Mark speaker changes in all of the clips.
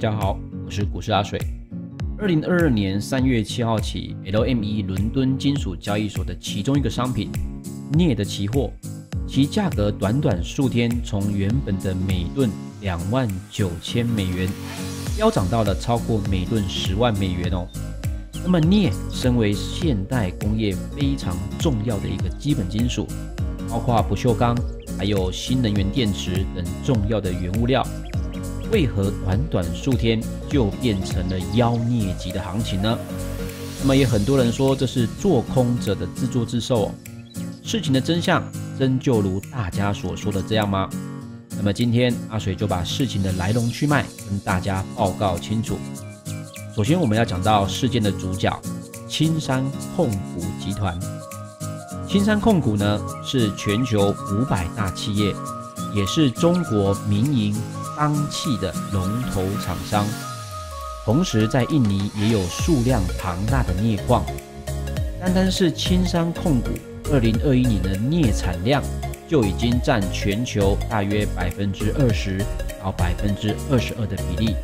Speaker 1: 大家好，我是股市阿水。二零二二年三月七号起，LME 伦敦金属交易所的其中一个商品镍的期货，其价格短短数天从原本的每吨两万九千美元，飙涨到了超过每吨十万美元哦。那么镍身为现代工业非常重要的一个基本金属，包括不锈钢，还有新能源电池等重要的原物料。为何短短数天就变成了妖孽级的行情呢？那么也很多人说这是做空者的自作自受。事情的真相真就如大家所说的这样吗？那么今天阿水就把事情的来龙去脉跟大家报告清楚。首先我们要讲到事件的主角青山控股集团。青山控股呢是全球五百大企业，也是中国民营。当期的龙头厂商，同时在印尼也有数量庞大的镍矿。单单是青山控股，二零二一年的镍产量就已经占全球大约百分之二十到百分之二十二的比例。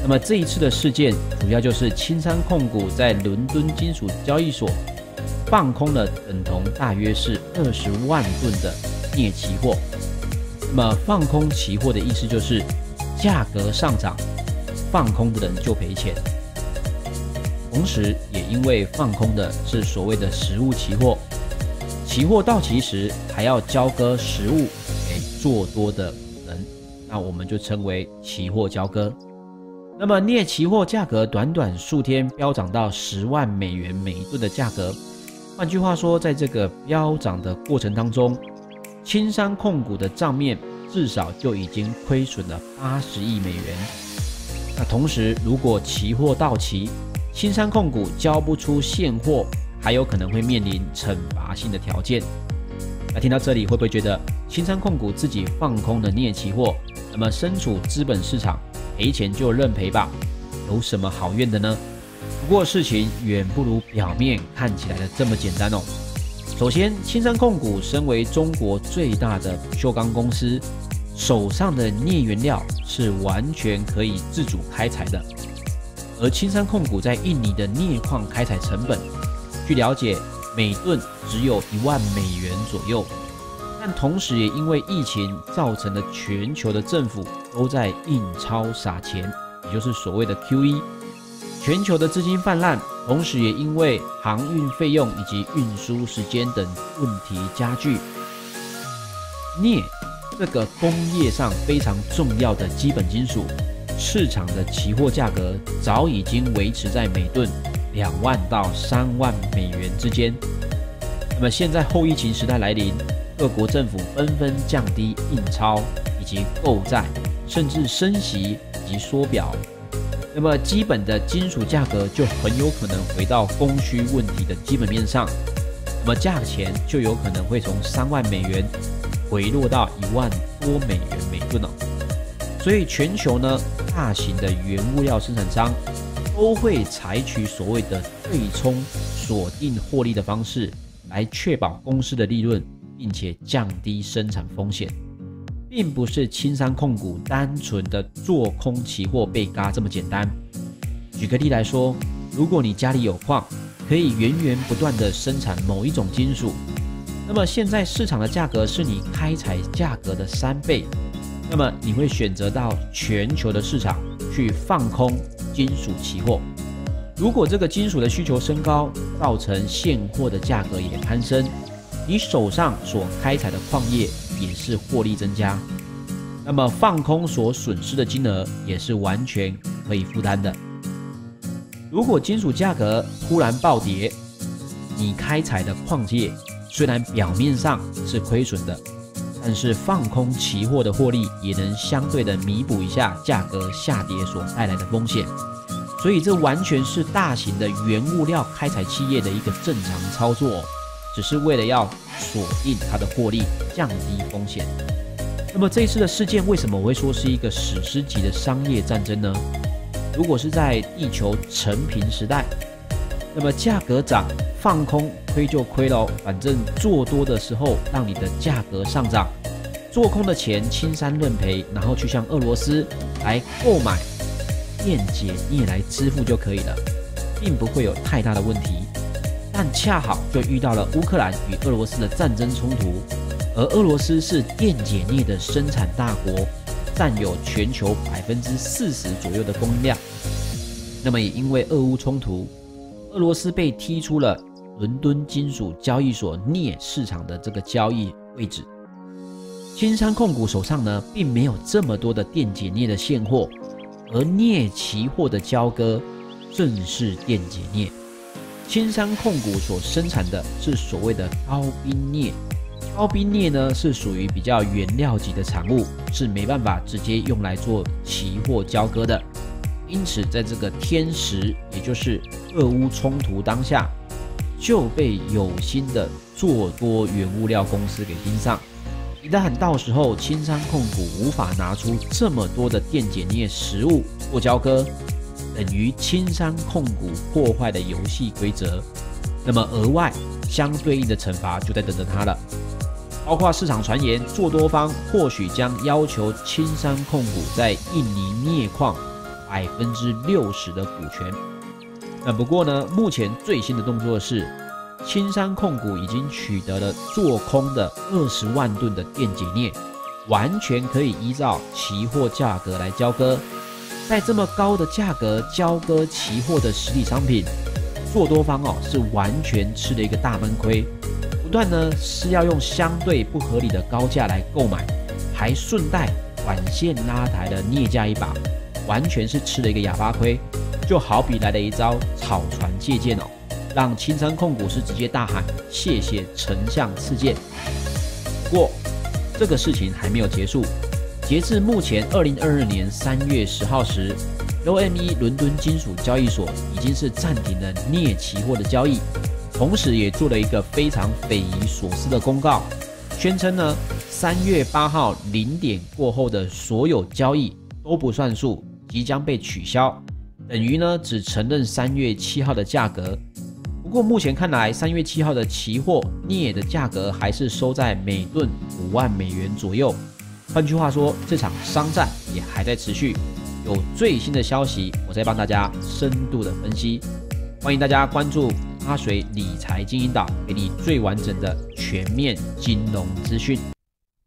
Speaker 1: 那么这一次的事件，主要就是青山控股在伦敦金属交易所放空了等同大约是二十万吨的镍期货。那么放空期货的意思就是，价格上涨，放空的人就赔钱。同时，也因为放空的是所谓的实物期货，期货到期时还要交割实物给做多的人，那我们就称为期货交割。那么镍期货价格短短数天飙涨到十万美元每一吨的价格，换句话说，在这个飙涨的过程当中，青山控股的账面至少就已经亏损了八十亿美元。那同时，如果期货到期，青山控股交不出现货，还有可能会面临惩罚性的条件。那听到这里，会不会觉得青山控股自己放空的镍期货，那么身处资本市场，赔钱就认赔吧，有什么好怨的呢？不过事情远不如表面看起来的这么简单哦。首先，青山控股身为中国最大的不锈钢公司，手上的镍原料是完全可以自主开采的。而青山控股在印尼的镍矿开采成本，据了解每吨只有一万美元左右。但同时也因为疫情造成了全球的政府都在印钞撒钱，也就是所谓的 QE，全球的资金泛滥。同时，也因为航运费用以及运输时间等问题加剧，镍这个工业上非常重要的基本金属，市场的期货价格早已经维持在每吨两万到三万美元之间。那么现在后疫情时代来临，各国政府纷纷降低印钞以及购债，甚至升息以及缩表。那么基本的金属价格就很有可能回到供需问题的基本面上，那么价钱就有可能会从三万美元回落到一万多美元每吨哦。所以全球呢，大型的原物料生产商都会采取所谓的对冲锁定获利的方式，来确保公司的利润，并且降低生产风险。并不是青山控股单纯的做空期货被嘎这么简单。举个例来说，如果你家里有矿，可以源源不断的生产某一种金属，那么现在市场的价格是你开采价格的三倍，那么你会选择到全球的市场去放空金属期货。如果这个金属的需求升高，造成现货的价格也攀升，你手上所开采的矿业。也是获利增加，那么放空所损失的金额也是完全可以负担的。如果金属价格突然暴跌，你开采的矿业虽然表面上是亏损的，但是放空期货的获利也能相对的弥补一下价格下跌所带来的风险。所以这完全是大型的原物料开采企业的一个正常操作。只是为了要锁定它的获利，降低风险。那么这一次的事件，为什么我会说是一个史诗级的商业战争呢？如果是在地球成平时代，那么价格涨，放空亏就亏喽，反正做多的时候让你的价格上涨，做空的钱青山认赔，然后去向俄罗斯来购买电解镍来支付就可以了，并不会有太大的问题。但恰好就遇到了乌克兰与俄罗斯的战争冲突，而俄罗斯是电解镍的生产大国，占有全球百分之四十左右的供应量。那么也因为俄乌冲突，俄罗斯被踢出了伦敦金属交易所镍市场的这个交易位置。青山控股手上呢，并没有这么多的电解镍的现货，而镍期货的交割正是电解镍。青山控股所生产的是所谓的高冰镍，高冰镍呢是属于比较原料级的产物，是没办法直接用来做期货交割的。因此，在这个天时，也就是俄乌冲突当下，就被有心的做多原物料公司给盯上。一旦到时候青山控股无法拿出这么多的电解镍实物做交割，等于青山控股破坏的游戏规则，那么额外相对应的惩罚就在等着他了。包括市场传言，做多方或许将要求青山控股在印尼镍矿百分之六十的股权。那不过呢，目前最新的动作是，青山控股已经取得了做空的二十万吨的电解镍，完全可以依照期货价格来交割。在这么高的价格交割期货的实体商品，做多方哦是完全吃了一个大闷亏，不断呢是要用相对不合理的高价来购买，还顺带短线拉抬的镍价一把，完全是吃了一个哑巴亏。就好比来了一招草船借箭哦，让青山控股是直接大喊谢谢丞相赐剑。不过这个事情还没有结束。截至目前，二零二二年三月十号时，LME 伦敦金属交易所已经是暂停了镍期货的交易，同时也做了一个非常匪夷所思的公告，宣称呢，三月八号零点过后的所有交易都不算数，即将被取消，等于呢只承认三月七号的价格。不过目前看来，三月七号的期货镍的价格还是收在每吨五万美元左右。换句话说，这场商战也还在持续。有最新的消息，我再帮大家深度的分析。欢迎大家关注阿水理财经营岛，给你最完整的全面金融资讯。